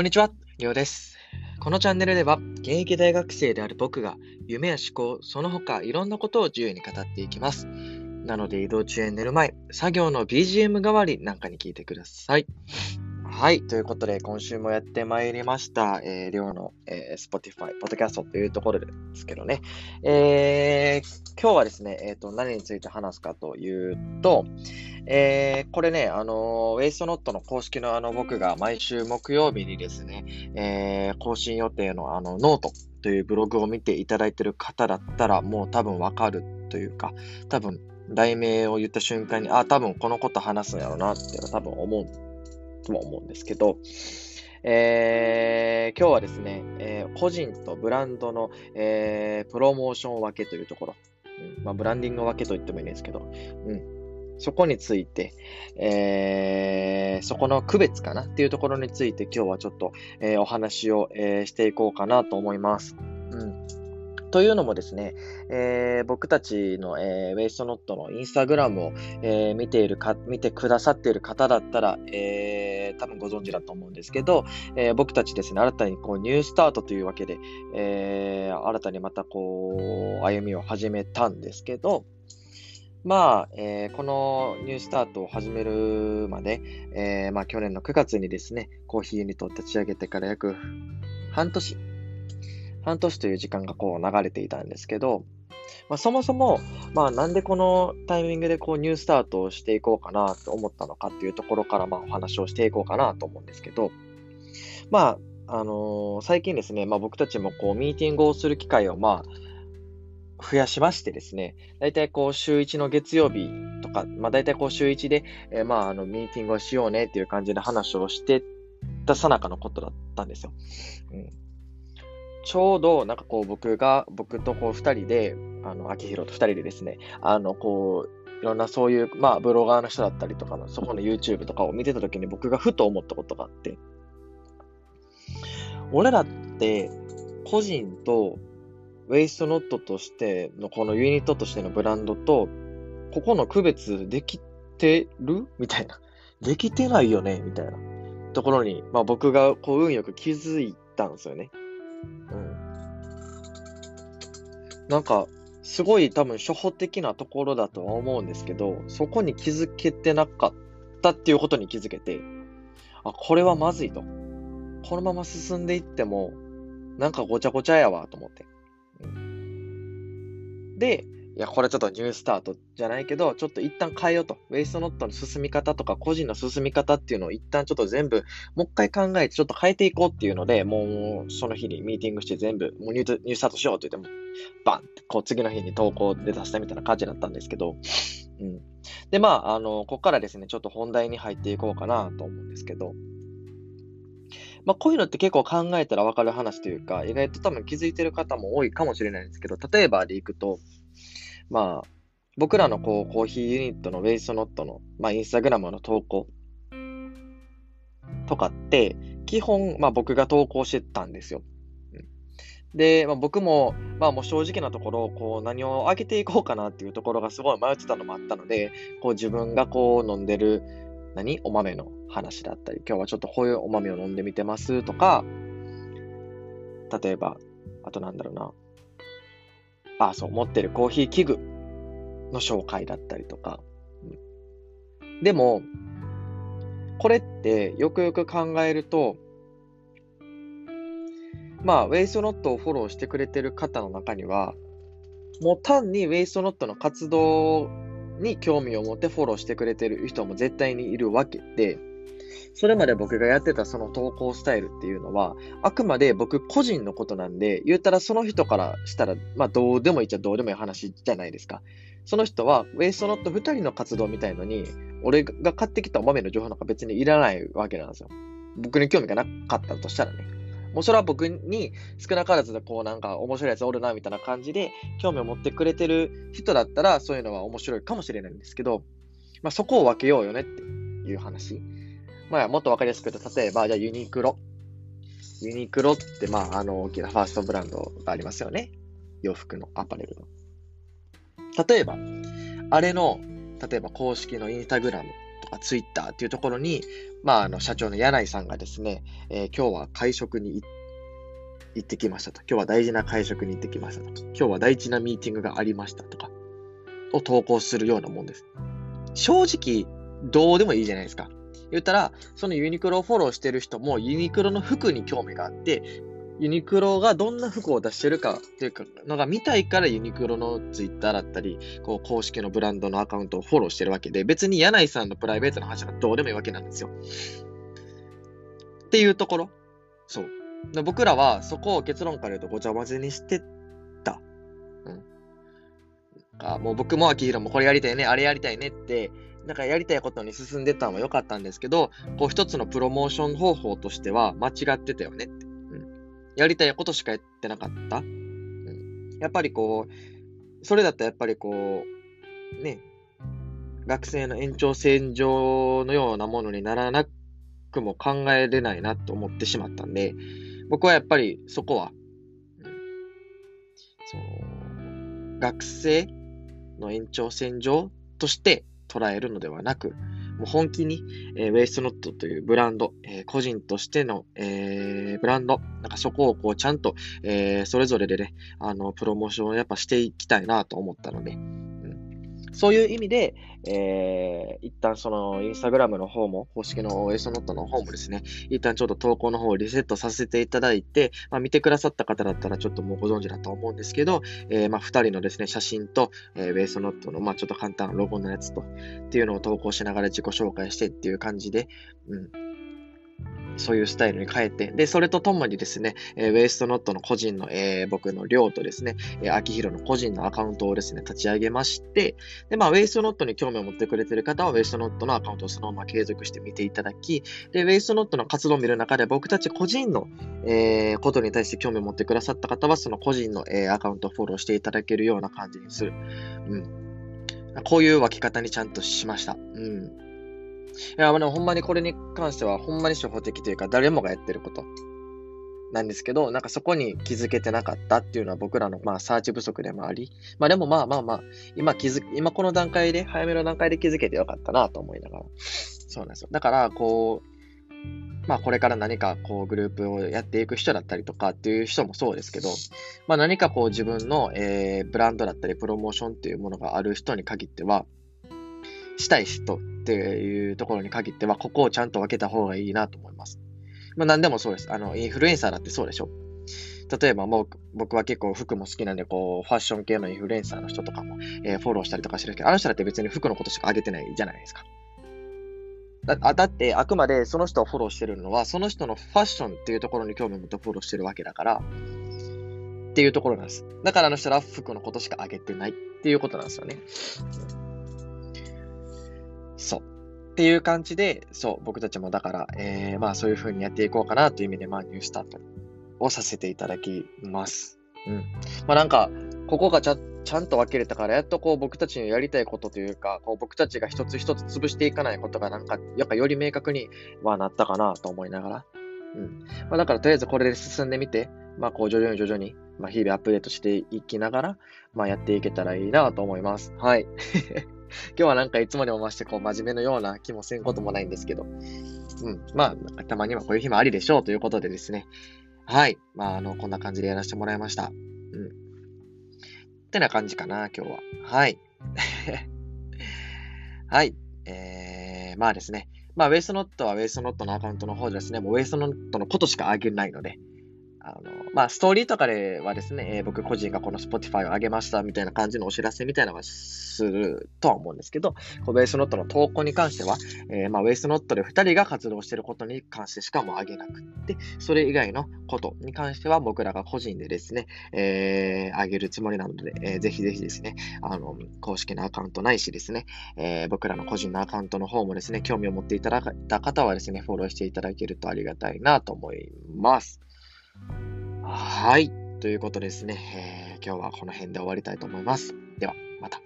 こんにちは、りょうです。このチャンネルでは、現役大学生である僕が、夢や思考、その他いろんなことを自由に語っていきます。なので移動中や寝る前、作業の BGM 代わりなんかに聞いてください。はい。ということで、今週もやってまいりました。えー、りょうの、えー、Spotify、Podcast というところですけどね。えー、今日はですね、えっ、と、何について話すかというと、えー、これね、あのウェイストノットの公式のあの、僕が毎週木曜日にですね、えー、更新予定のあの、ノートというブログを見ていただいてる方だったら、もう多分わかるというか、多分、題名を言った瞬間に、あ、多分このこと話すんやろうなって多分思うとも思うんですけど、えー、今日はですね、えー、個人とブランドの、えー、プロモーション分けというところ、うんまあ、ブランディング分けと言ってもいいんですけど、うん、そこについて、えー、そこの区別かな？っていうところについて今日はちょっと、えー、お話を、えー、していこうかなと思います。うん。というのもですね、えー、僕たちの、えー、ウェイストノットのインスタグラムを、えー、見ているか、見てくださっている方だったら、えー、多分ご存知だと思うんですけど、えー、僕たちですね、新たにこうニュースタートというわけで、えー、新たにまたこう、歩みを始めたんですけど、まあ、えー、このニュースタートを始めるまで、えー、まあ去年の9月にですね、コーヒーユニットを立ち上げてから約半年、半年という時間がこう流れていたんですけど、まあ、そもそも、まあ、なんでこのタイミングでこうニュースタートをしていこうかなと思ったのかっていうところからまあお話をしていこうかなと思うんですけど、まあ、あのー、最近ですね、まあ、僕たちもこうミーティングをする機会をまあ増やしましてですね、大体こう週1の月曜日とか、まあ大体こう週1で、えー、まああのミーティングをしようねっていう感じで話をしてたさなかのことだったんですよ。うんちょうど、なんかこう、僕が、僕とこう、二人で、あの、秋広と二人でですね、あの、こう、いろんなそういう、まあ、ブロガーの人だったりとかの、そこの YouTube とかを見てた時に僕がふと思ったことがあって、俺らって、個人と、ウェイストノットとしての、このユニットとしてのブランドと、ここの区別できてる？みたいな。できてないよね？みたいなところに、まあ僕がこう運よく気づいたんですよね。うん。なんか、すごい多分初歩的なところだとは思うんですけど、そこに気づけてなかったっていうことに気づけて、あ、これはまずいと。このまま進んでいっても、なんかごちゃごちゃやわと思って。うん、で、いや、これちょっとニュースタートじゃないけど、ちょっと一旦変えようと。ウェイストノットの進み方とか、個人の進み方っていうのを一旦ちょっと全部、もう一回考えてちょっと変えていこうっていうので、もうその日にミーティングして全部、もうニュースタートしようって言っても、バンって、こう次の日に投稿で出したみたいな感じだったんですけど、うん。で、まあ、あの、ここからですね、ちょっと本題に入っていこうかなと思うんですけど、まあ、こういうのって結構考えたらわかる話というか、意外と多分気づいてる方も多いかもしれないんですけど、例えばでいくと、まあ、僕らのこうコーヒーユニットのウェイストノットの、まあ、インスタグラムの投稿。とかって、基本、まあ、僕が投稿してたんですよ。で、まあ、僕も、まあ、もう正直なところ、こう、何を上げていこうかなっていうところがすごい迷ってたのもあったので、こう、自分がこう、飲んでる、何？お豆の話だったり、今日はちょっとこういうお豆を飲んでみてますとか、例えば、あとなんだろうな、あ、そう、持ってるコーヒー器具の紹介だったりとか。でも、これってよくよく考えると、まあ、ウェイストノットをフォローしてくれてる方の中には、もう単にウェイストノットの活動に興味を持ってフォローしてくれてる人も絶対にいるわけで、それまで僕がやってたその投稿スタイルっていうのは、あくまで僕個人のことなんで、言ったらその人からしたら、まあどうでもいいっちゃどうでもいい話じゃないですか。その人は、ウェイストノット2人の活動みたいのに、俺が買ってきたお豆の情報なんか別にいらないわけなんですよ。僕に興味がなかったとしたらね。もうそれは僕に少なからずでこうなんか面白いやつおるなみたいな感じで興味を持ってくれてる人だったらそういうのは面白いかもしれないんですけど、まあそこを分けようよねっていう話。まあ、もっとわかりやすく言うと、例えば、じゃあユニクロ。ユニクロって、まあ、あの、大きなファーストブランドがありますよね。洋服のアパレルの。例えば、あれの、例えば公式のインスタグラムとかツイッターっていうところに、まあ、あの、社長の柳井さんがですね、えー、今日は会食に行ってきましたと。今日は大事な会食に行ってきましたと。今日は大事なミーティングがありましたとか、を投稿するようなもんです。正直、どうでもいいじゃないですか。言ったら、そのユニクロをフォローしてる人もユニクロの服に興味があって、ユニクロがどんな服を出してるかっていうのが見たいからユニクロのツイッターだったり、こう公式のブランドのアカウントをフォローしてるわけで、別に柳井さんのプライベートの話はどうでもいいわけなんですよ。っていうところ。そう。僕らはそこを結論から言うとごちゃ混ぜにしてた。うん。あもう僕も秋広もこれやりたいね、あれやりたいねって、なんかやりたいことに進んでたのは良かったんですけど、こう一つのプロモーション方法としては間違ってたよねって。やりたいことしかやってなかった。うん、やっぱりこう、それだったらやっぱりこう、ね、学生の延長線上のようなものにならなくも考えれないなと思ってしまったんで、僕はやっぱりそこは、うん、その学生の延長線上として捉えるのではなく、もう本気に、えー、ウェイストノットというブランド、えー、個人としての、えー、ブランド、なんかそこをこうちゃんと、え、それぞれでね、あの、プロモーションをやっぱしていきたいなと思ったので、そういう意味で、えー、一旦そのインスタグラムの方も、公式のウェイソノットの方もですね、一旦ちょっと投稿の方をリセットさせていただいて、まあ、見てくださった方だったらちょっともうご存知だと思うんですけど、えー、まあ、二人のですね、写真と、えー、ベースノットの、まあ、ちょっと簡単なロゴのやつと、っていうのを投稿しながら自己紹介してっていう感じで、うん、そういうスタイルに変えて、で、それとともにですね、えー、ウェイストノットの個人の、えー、僕の寮とですね、えー、秋広の個人のアカウントをですね、立ち上げまして、で、まあ、ウェイストノットに興味を持ってくれてる方は、ウェイストノットのアカウントをそのまま継続して見ていただき、で、ウェイストノットの活動を見る中で、僕たち個人の、えー、ことに対して興味を持ってくださった方は、その個人の、えー、アカウントをフォローしていただけるような感じにする。うん。こういう分け方にちゃんとしました。うん。いや、まあ、ほんまにこれに関しては、ほんまに初歩的というか、誰もがやってることなんですけど、なんかそこに気づけてなかったっていうのは僕らの、まあ、サーチ不足でもあり、まあでもまあまあまあ、今気づ、今この段階で、早めの段階で気づけてよかったなと思いながら。そうなんですよ。だから、こう、まあこれから何かこうグループをやっていく人だったりとかっていう人もそうですけど、まあ何かこう自分の、えー、ブランドだったりプロモーションっていうものがある人に限っては、したい人っていうところに限っては、ここをちゃんと分けた方がいいなと思います。まあ何でもそうです。あの、インフルエンサーだってそうでしょ。例えばもう僕は結構服も好きなんで、こう、ファッション系のインフルエンサーの人とかも、えー、フォローしたりとかしてるけど、あの人だって別に服のことしか上げてないじゃないですか。だだって、あくまでその人をフォローしてるのは、その人のファッションっていうところに興味を持ってフォローしてるわけだから、っていうところなんです。だからあの人は服のことしか上げてないっていうことなんですよね。そう。っていう感じで、そう、僕たちもだから、えー、まあそういう風にやっていこうかなという意味で、まあニュースタートをさせていただきます。うん。まあなんか、ここがちゃちゃんと分けれたから、やっとこう僕たちのやりたいことというか、こう僕たちが一つ一つ潰していかないことがなんか、やっぱより明確にはなったかなと思いながら。うん。まあだからとりあえずこれで進んでみて、まあこう徐々に徐々に、まあ日々アップデートしていきながら、まあやっていけたらいいなと思います。はい。今日はなんかいつもにも増してこう真面目のような気もせんこともないんですけど、うん。まあ、たまにはこういう日もありでしょうということでですね。はい。まあ、あの、こんな感じでやらせてもらいました。うん。ってな感じかな、今日は。はい。はい。えー、まあですね。まあ、ウェイストノットはウェイストノットのアカウントの方でですね、もうウェイストノットのことしかあげないので、あの、まあ、ストーリーとかではですね、えー、僕個人がこの Spotify を上げましたみたいな感じのお知らせみたいなのはするとは思うんですけど、このウェイスノットの投稿に関しては、えー、まあ、ウェイスノットで2人が活動していることに関してしかも上げなくって、それ以外のことに関しては僕らが個人でですね、えー、上げるつもりなので、えー、ぜひぜひですね、あの、公式のアカウントないしですね、え、僕らの個人のアカウントの方もですね、興味を持っていただいた方はですね、フォローしていただけるとありがたいなと思います。はい。ということですね、えー、今日はこの辺で終わりたいと思います。では、また。